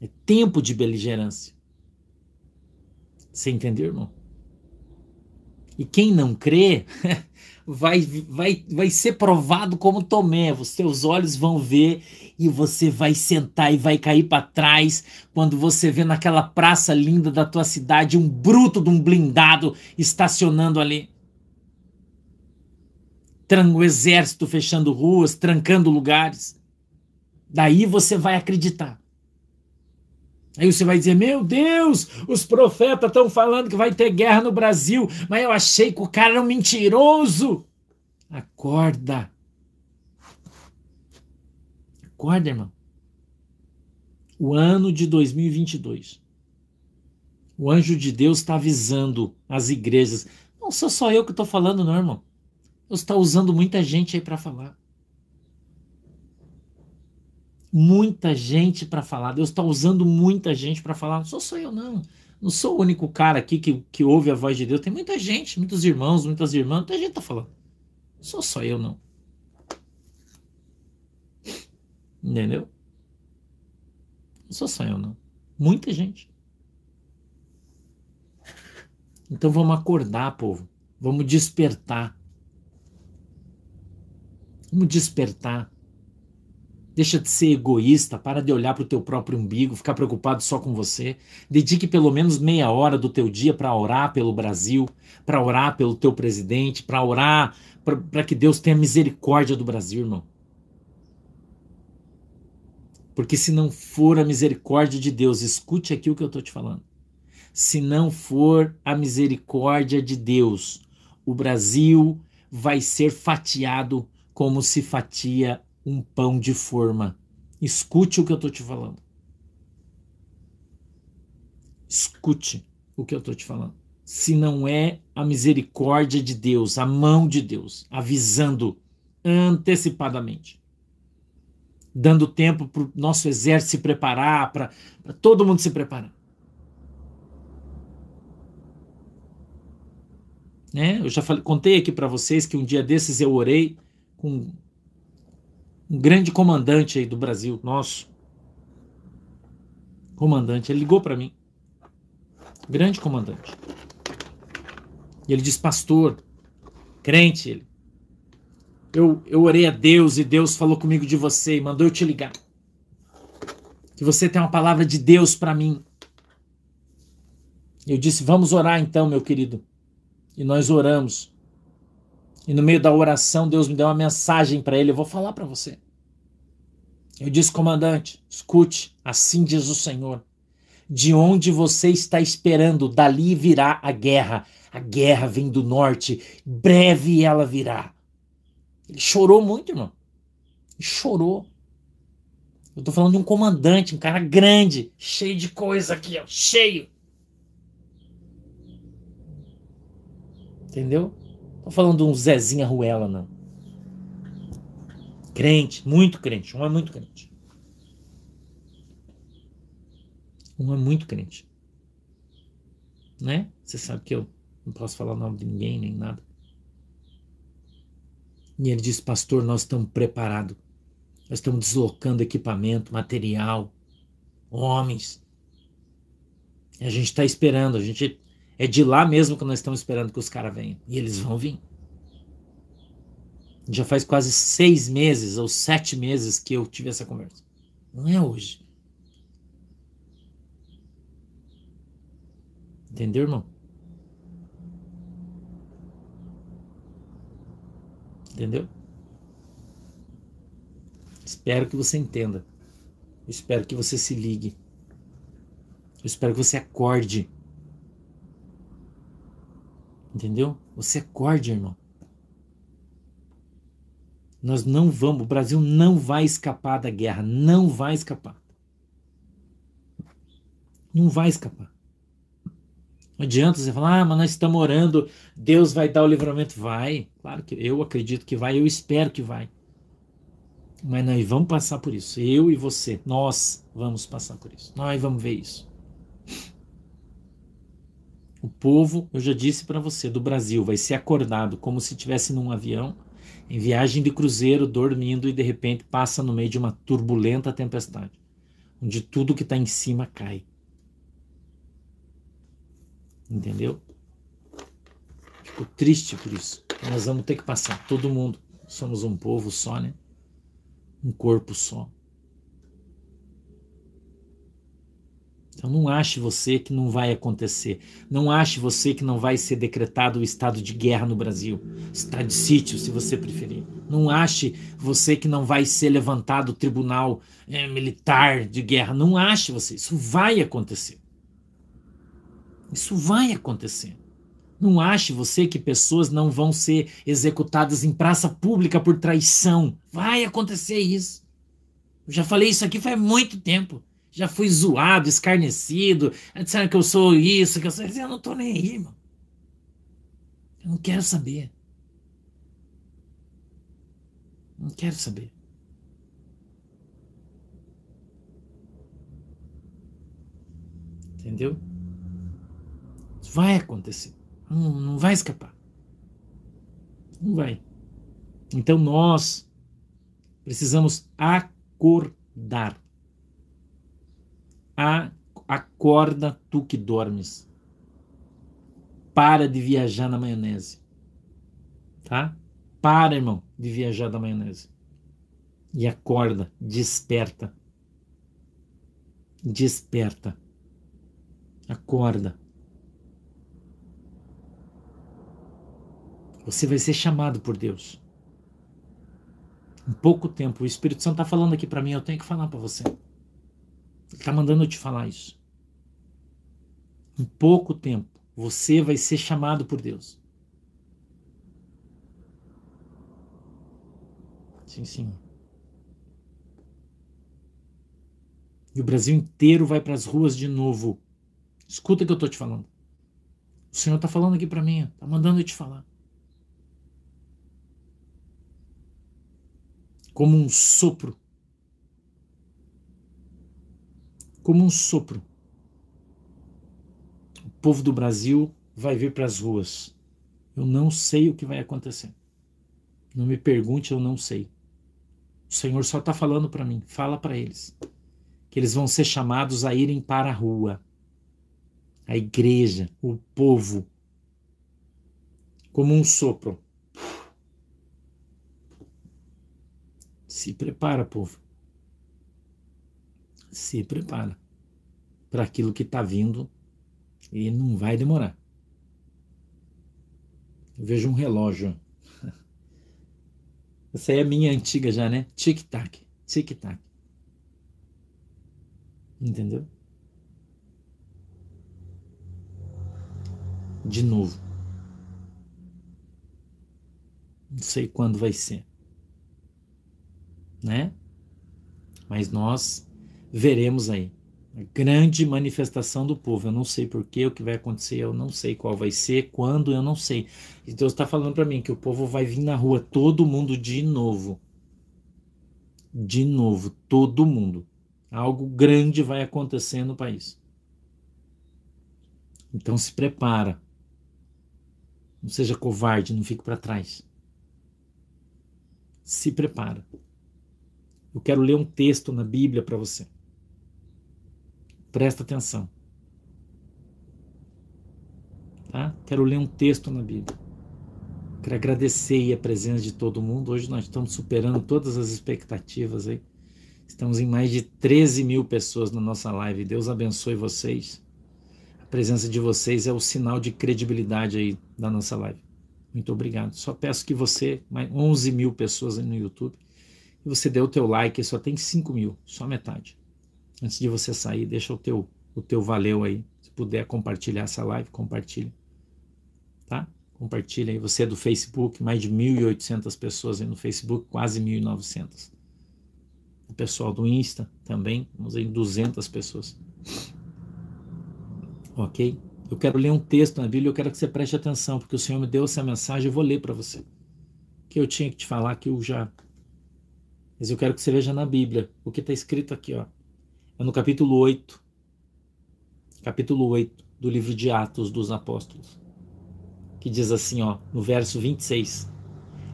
Speaker 1: É tempo de beligerância. Você entendeu, irmão? E quem não crê vai, vai, vai ser provado como Tomé. Os seus olhos vão ver e você vai sentar e vai cair para trás quando você vê naquela praça linda da tua cidade um bruto de um blindado estacionando ali. O exército fechando ruas, trancando lugares. Daí você vai acreditar. Aí você vai dizer: Meu Deus, os profetas estão falando que vai ter guerra no Brasil, mas eu achei que o cara era um mentiroso. Acorda. Acorda, irmão. O ano de 2022. O anjo de Deus está avisando as igrejas. Não sou só eu que estou falando, não, irmão. Deus está usando muita gente aí para falar muita gente para falar. Deus está usando muita gente para falar. Não sou só eu, não. Não sou o único cara aqui que, que ouve a voz de Deus. Tem muita gente, muitos irmãos, muitas irmãs. Muita gente está falando. Não sou só eu, não. Entendeu? Não sou só eu, não. Muita gente. Então vamos acordar, povo. Vamos despertar. Vamos despertar. Deixa de ser egoísta, para de olhar para o teu próprio umbigo, ficar preocupado só com você. Dedique pelo menos meia hora do teu dia para orar pelo Brasil, para orar pelo teu presidente, para orar para que Deus tenha misericórdia do Brasil, irmão. Porque se não for a misericórdia de Deus, escute aqui o que eu estou te falando. Se não for a misericórdia de Deus, o Brasil vai ser fatiado como se fatia um pão de forma. Escute o que eu estou te falando. Escute o que eu estou te falando. Se não é a misericórdia de Deus, a mão de Deus, avisando antecipadamente, dando tempo para o nosso exército se preparar, para todo mundo se preparar. Né? Eu já falei, contei aqui para vocês que um dia desses eu orei com um grande comandante aí do Brasil, nosso. Comandante, ele ligou para mim. Grande comandante. E ele diz: Pastor, crente, ele. Eu, eu orei a Deus e Deus falou comigo de você e mandou eu te ligar. que você tem uma palavra de Deus para mim. Eu disse: Vamos orar então, meu querido. E nós oramos. E no meio da oração, Deus me deu uma mensagem para ele. Eu vou falar para você. Eu disse, comandante, escute, assim diz o Senhor. De onde você está esperando, dali virá a guerra. A guerra vem do norte, breve ela virá. Ele chorou muito, irmão. Ele chorou. Eu tô falando de um comandante, um cara grande, cheio de coisa aqui, ó, cheio. Entendeu? Tô falando de um Zezinha Ruela, não. Crente, muito crente. Um é muito crente. Um é muito crente. Né? Você sabe que eu não posso falar o nome de ninguém, nem nada. E ele disse, pastor, nós estamos preparados. Nós estamos deslocando equipamento, material, homens. E a gente está esperando, a gente é de lá mesmo que nós estamos esperando que os caras venham. E eles vão vir. Já faz quase seis meses ou sete meses que eu tive essa conversa. Não é hoje. Entendeu, irmão? Entendeu? Espero que você entenda. Espero que você se ligue. Espero que você acorde. Entendeu? Você acorde, irmão. Nós não vamos, o Brasil não vai escapar da guerra, não vai escapar. Não vai escapar. Não adianta você falar, ah, mas nós estamos orando, Deus vai dar o livramento. Vai, claro que eu acredito que vai, eu espero que vai. Mas nós vamos passar por isso. Eu e você, nós vamos passar por isso. Nós vamos ver isso. O povo, eu já disse para você, do Brasil, vai ser acordado como se estivesse num avião, em viagem de cruzeiro, dormindo e de repente passa no meio de uma turbulenta tempestade, onde tudo que está em cima cai. Entendeu? Fico triste por isso. Nós vamos ter que passar, todo mundo. Somos um povo só, né? Um corpo só. Então não ache você que não vai acontecer. Não ache você que não vai ser decretado o estado de guerra no Brasil. Estado de sítio, se você preferir. Não ache você que não vai ser levantado o tribunal é, militar de guerra. Não ache você. Isso vai acontecer. Isso vai acontecer. Não ache você que pessoas não vão ser executadas em praça pública por traição. Vai acontecer isso. Eu já falei isso aqui faz muito tempo já fui zoado, escarnecido, disseram que eu sou isso, que eu sou. Eu não tô nem aí, irmão. Eu não quero saber. Não quero saber. Entendeu? Isso vai acontecer. Não, não vai escapar. Não vai. Então nós precisamos acordar. A, acorda tu que dormes. Para de viajar na maionese. Tá? Para, irmão, de viajar na maionese. E acorda, desperta. Desperta. Acorda. Você vai ser chamado por Deus. Em pouco tempo, o Espírito Santo está falando aqui para mim, eu tenho que falar para você. Ele está mandando eu te falar isso. Em pouco tempo, você vai ser chamado por Deus. Sim, sim. E o Brasil inteiro vai para as ruas de novo. Escuta o que eu estou te falando. O Senhor está falando aqui para mim, está mandando eu te falar. Como um sopro como um sopro. O povo do Brasil vai vir para as ruas. Eu não sei o que vai acontecer. Não me pergunte, eu não sei. O Senhor só está falando para mim. Fala para eles que eles vão ser chamados a irem para a rua. A igreja, o povo, como um sopro. Se prepara, povo. Se prepara para aquilo que está vindo e não vai demorar. Eu vejo um relógio. Essa aí é minha antiga já, né? Tic-tac, tic-tac. Entendeu? De novo. Não sei quando vai ser. Né? Mas nós veremos aí grande manifestação do povo. Eu não sei porquê, o que vai acontecer, eu não sei qual vai ser, quando, eu não sei. E Deus está falando para mim que o povo vai vir na rua, todo mundo de novo. De novo, todo mundo. Algo grande vai acontecer no país. Então se prepara. Não seja covarde, não fique para trás. Se prepara. Eu quero ler um texto na Bíblia para você. Presta atenção. Tá? Quero ler um texto na Bíblia. Quero agradecer a presença de todo mundo. Hoje nós estamos superando todas as expectativas aí. Estamos em mais de 13 mil pessoas na nossa live. Deus abençoe vocês. A presença de vocês é o sinal de credibilidade aí da nossa live. Muito obrigado. Só peço que você, mais 11 mil pessoas aí no YouTube, e você dê o teu like, só tem 5 mil, só metade. Antes de você sair, deixa o teu, o teu valeu aí. Se puder compartilhar essa live, compartilha. Tá? Compartilha aí. Você é do Facebook, mais de 1.800 pessoas aí no Facebook, quase 1.900 o pessoal do Insta também, vamos em 200 pessoas. Ok? Eu quero ler um texto na Bíblia, eu quero que você preste atenção, porque o Senhor me deu essa mensagem, eu vou ler para você. Que eu tinha que te falar que eu já. Mas eu quero que você veja na Bíblia o que está escrito aqui, ó. É no capítulo 8. Capítulo 8 do livro de Atos dos Apóstolos. Que diz assim, ó, no verso 26.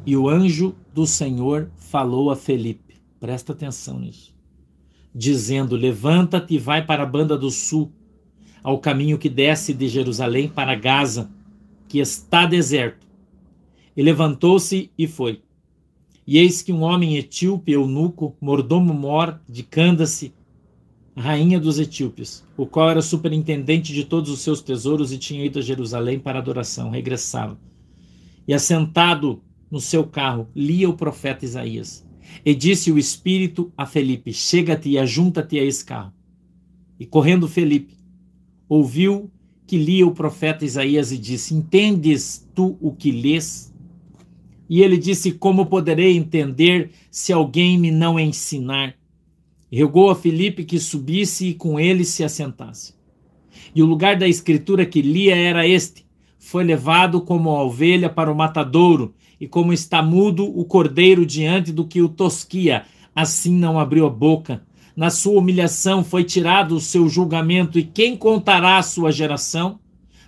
Speaker 1: E o anjo do Senhor falou a Felipe Presta atenção nisso. Dizendo: Levanta-te e vai para a banda do sul, ao caminho que desce de Jerusalém para Gaza, que está deserto. E levantou-se e foi. E eis que um homem etíope, eunuco, mordomo mor de Candace, rainha dos etíopes, o qual era superintendente de todos os seus tesouros e tinha ido a Jerusalém para adoração, regressava. E assentado no seu carro, lia o profeta Isaías. E disse o Espírito a Felipe: Chega-te e ajunta-te a esse carro. E correndo Felipe, ouviu que lia o profeta Isaías e disse: Entendes tu o que lês? E ele disse: Como poderei entender se alguém me não ensinar? Rogou a Felipe que subisse e com ele se assentasse. E o lugar da escritura que lia era este: Foi levado como a ovelha para o matadouro, e como está mudo o cordeiro diante do que o tosquia, assim não abriu a boca. Na sua humilhação foi tirado o seu julgamento, e quem contará a sua geração?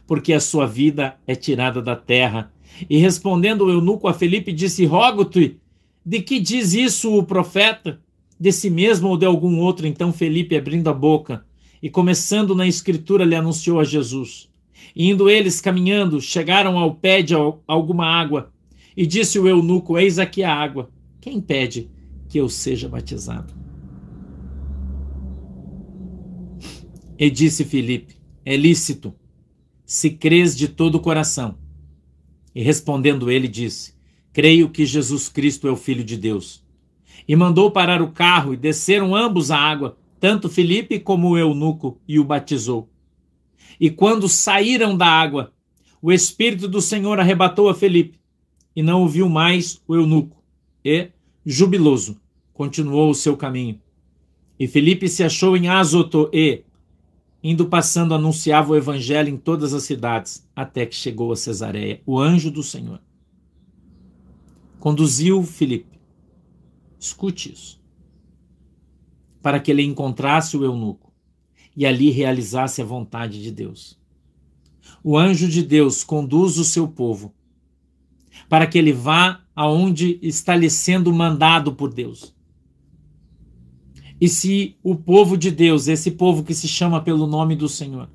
Speaker 1: Porque a sua vida é tirada da terra. E respondendo o eunuco a Felipe, disse: Rogo-te, de que diz isso o profeta? De si mesmo ou de algum outro? Então Felipe, abrindo a boca e começando na escritura, lhe anunciou a Jesus. E indo eles caminhando, chegaram ao pé de alguma água e disse o eunuco: Eis aqui a água. Quem pede que eu seja batizado? E disse Filipe: É lícito, se crês de todo o coração. E respondendo ele, disse: Creio que Jesus Cristo é o Filho de Deus. E mandou parar o carro e desceram ambos à água, tanto Filipe como o eunuco, e o batizou. E quando saíram da água, o Espírito do Senhor arrebatou a Filipe e não ouviu mais o eunuco. E, jubiloso, continuou o seu caminho. E Felipe se achou em Azoto e, indo passando, anunciava o evangelho em todas as cidades, até que chegou a Cesareia, o anjo do Senhor. Conduziu Felipe. Escute isso. Para que ele encontrasse o eunuco e ali realizasse a vontade de Deus. O anjo de Deus conduz o seu povo para que ele vá aonde está lhe sendo mandado por Deus. E se o povo de Deus, esse povo que se chama pelo nome do Senhor,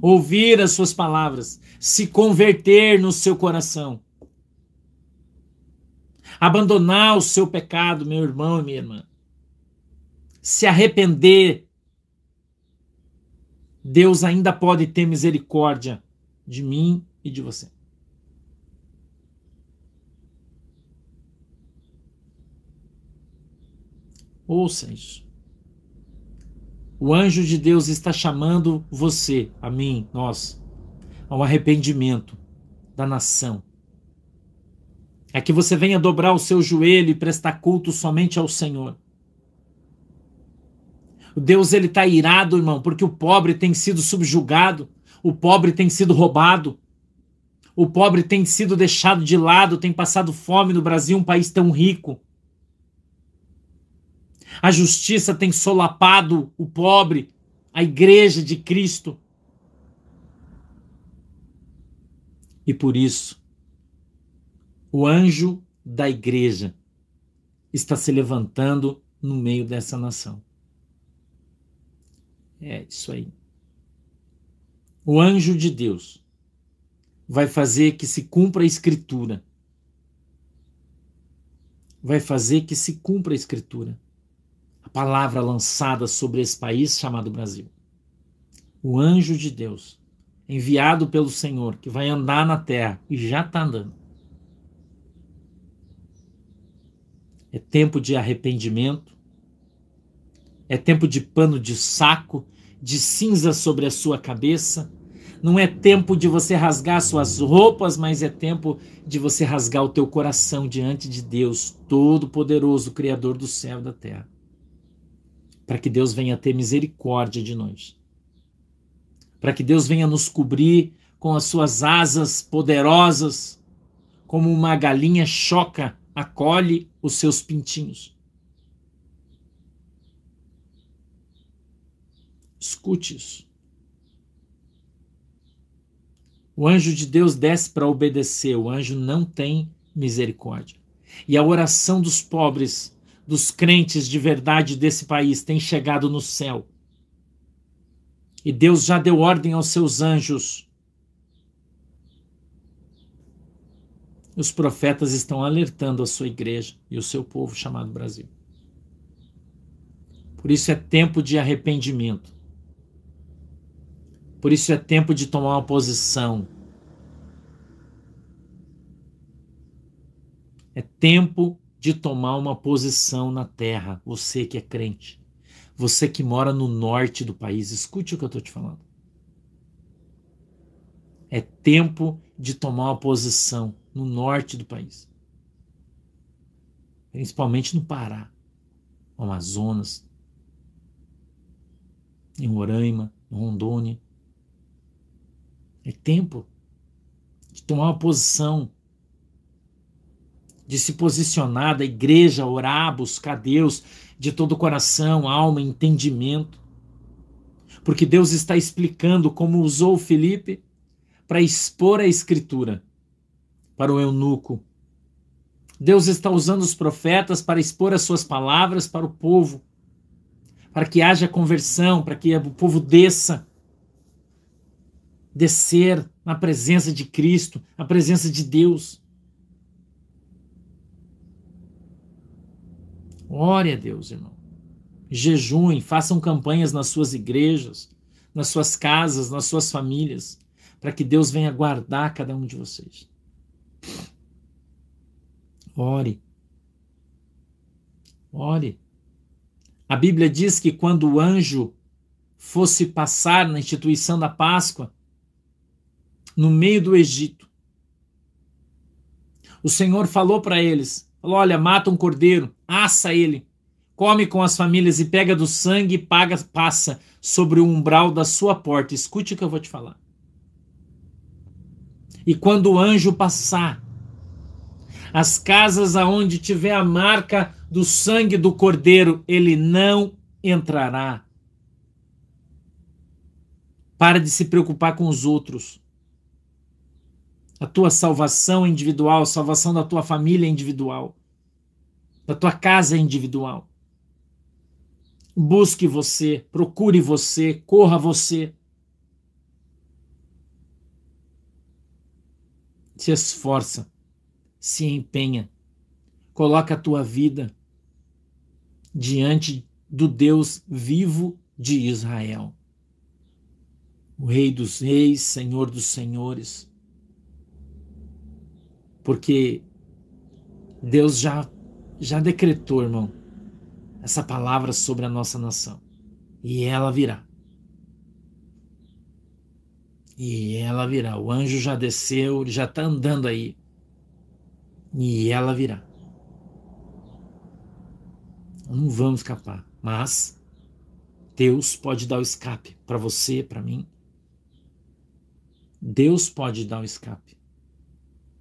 Speaker 1: ouvir as suas palavras, se converter no seu coração, abandonar o seu pecado, meu irmão e minha irmã, se arrepender, Deus ainda pode ter misericórdia de mim e de você. Ouça isso. O anjo de Deus está chamando você, a mim, nós, ao arrependimento da nação. É que você venha dobrar o seu joelho e prestar culto somente ao Senhor. Deus ele está irado, irmão, porque o pobre tem sido subjugado, o pobre tem sido roubado, o pobre tem sido deixado de lado, tem passado fome no Brasil, um país tão rico. A justiça tem solapado o pobre, a igreja de Cristo. E por isso, o anjo da igreja está se levantando no meio dessa nação. É isso aí. O anjo de Deus vai fazer que se cumpra a escritura. Vai fazer que se cumpra a escritura. A palavra lançada sobre esse país chamado Brasil. O anjo de Deus, enviado pelo Senhor, que vai andar na terra e já está andando. É tempo de arrependimento. É tempo de pano de saco de cinza sobre a sua cabeça. Não é tempo de você rasgar suas roupas, mas é tempo de você rasgar o teu coração diante de Deus, Todo-Poderoso, Criador do céu e da terra. Para que Deus venha ter misericórdia de nós. Para que Deus venha nos cobrir com as suas asas poderosas, como uma galinha choca, acolhe os seus pintinhos. Escute isso. O anjo de Deus desce para obedecer, o anjo não tem misericórdia. E a oração dos pobres, dos crentes de verdade desse país tem chegado no céu. E Deus já deu ordem aos seus anjos. Os profetas estão alertando a sua igreja e o seu povo chamado Brasil. Por isso é tempo de arrependimento. Por isso é tempo de tomar uma posição. É tempo de tomar uma posição na terra. Você que é crente. Você que mora no norte do país. Escute o que eu estou te falando. É tempo de tomar uma posição no norte do país. Principalmente no Pará, no Amazonas, em Roraima, em Rondônia. É tempo de tomar uma posição, de se posicionar da igreja, orar, buscar Deus de todo o coração, alma, entendimento. Porque Deus está explicando como usou Felipe para expor a escritura para o eunuco. Deus está usando os profetas para expor as suas palavras para o povo, para que haja conversão, para que o povo desça descer na presença de Cristo, na presença de Deus. Ore a Deus, irmão. Jejuem, façam campanhas nas suas igrejas, nas suas casas, nas suas famílias, para que Deus venha guardar cada um de vocês. Ore. Ore. A Bíblia diz que quando o anjo fosse passar na instituição da Páscoa, no meio do Egito. O Senhor falou para eles: falou, Olha, mata um cordeiro, assa ele, come com as famílias e pega do sangue e paga, passa sobre o umbral da sua porta. Escute o que eu vou te falar. E quando o anjo passar, as casas aonde tiver a marca do sangue do cordeiro, ele não entrará. Para de se preocupar com os outros. A tua salvação individual, a salvação da tua família é individual, da tua casa é individual. Busque você, procure você, corra você. Se esforça, se empenha, coloca a tua vida diante do Deus vivo de Israel. O Rei dos Reis, Senhor dos Senhores. Porque Deus já, já decretou, irmão, essa palavra sobre a nossa nação. E ela virá. E ela virá. O anjo já desceu, ele já está andando aí. E ela virá. Não vamos escapar. Mas Deus pode dar o escape para você, para mim. Deus pode dar o escape.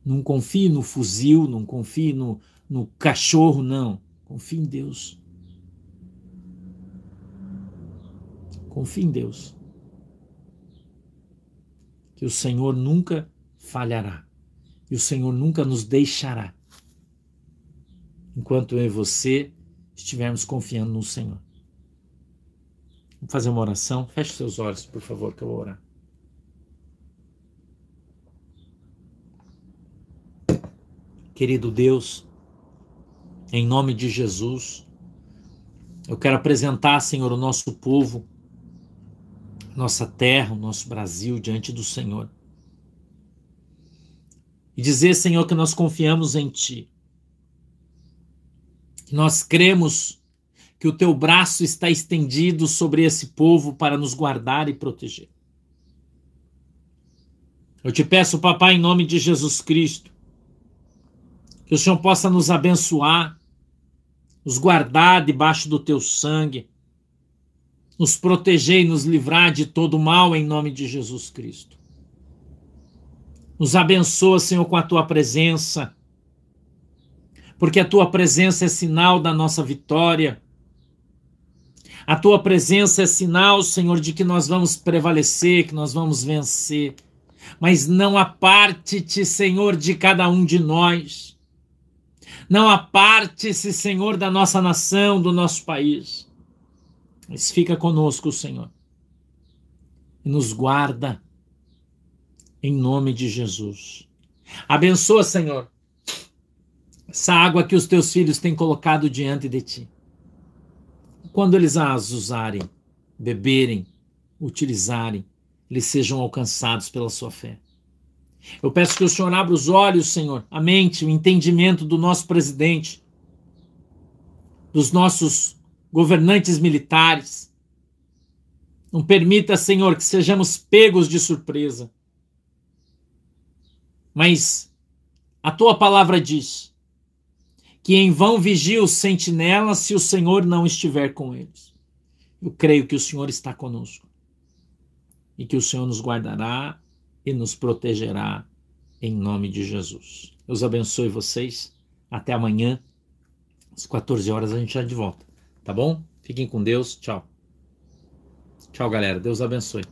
Speaker 1: Não confie no fuzil, não confie no, no cachorro, não. Confie em Deus. Confie em Deus que o Senhor nunca falhará e o Senhor nunca nos deixará enquanto eu e você estivermos confiando no Senhor. Vamos fazer uma oração. Feche seus olhos, por favor, que eu vou orar. Querido Deus, em nome de Jesus, eu quero apresentar, Senhor, o nosso povo nossa terra, o nosso Brasil diante do Senhor. E dizer, Senhor, que nós confiamos em Ti. Que nós cremos que o Teu braço está estendido sobre esse povo para nos guardar e proteger. Eu te peço, Papai, em nome de Jesus Cristo, que o Senhor possa nos abençoar, nos guardar debaixo do Teu sangue nos proteger e nos livrar de todo mal em nome de Jesus Cristo. Nos abençoa, Senhor, com a tua presença, porque a tua presença é sinal da nossa vitória. A tua presença é sinal, Senhor, de que nós vamos prevalecer, que nós vamos vencer. Mas não aparte-te, Senhor, de cada um de nós. Não aparte-se, Senhor, da nossa nação, do nosso país. Mas fica conosco, Senhor, e nos guarda em nome de Jesus. Abençoa, Senhor, essa água que os teus filhos têm colocado diante de ti. Quando eles as usarem, beberem, utilizarem, eles sejam alcançados pela sua fé. Eu peço que o Senhor abra os olhos, Senhor, a mente, o entendimento do nosso presidente, dos nossos governantes militares. Não permita, Senhor, que sejamos pegos de surpresa. Mas a tua palavra diz que em vão vigia os sentinelas se o Senhor não estiver com eles. Eu creio que o Senhor está conosco e que o Senhor nos guardará e nos protegerá em nome de Jesus. Deus abençoe vocês. Até amanhã, às 14 horas, a gente está de volta. Tá bom? Fiquem com Deus. Tchau. Tchau, galera. Deus abençoe.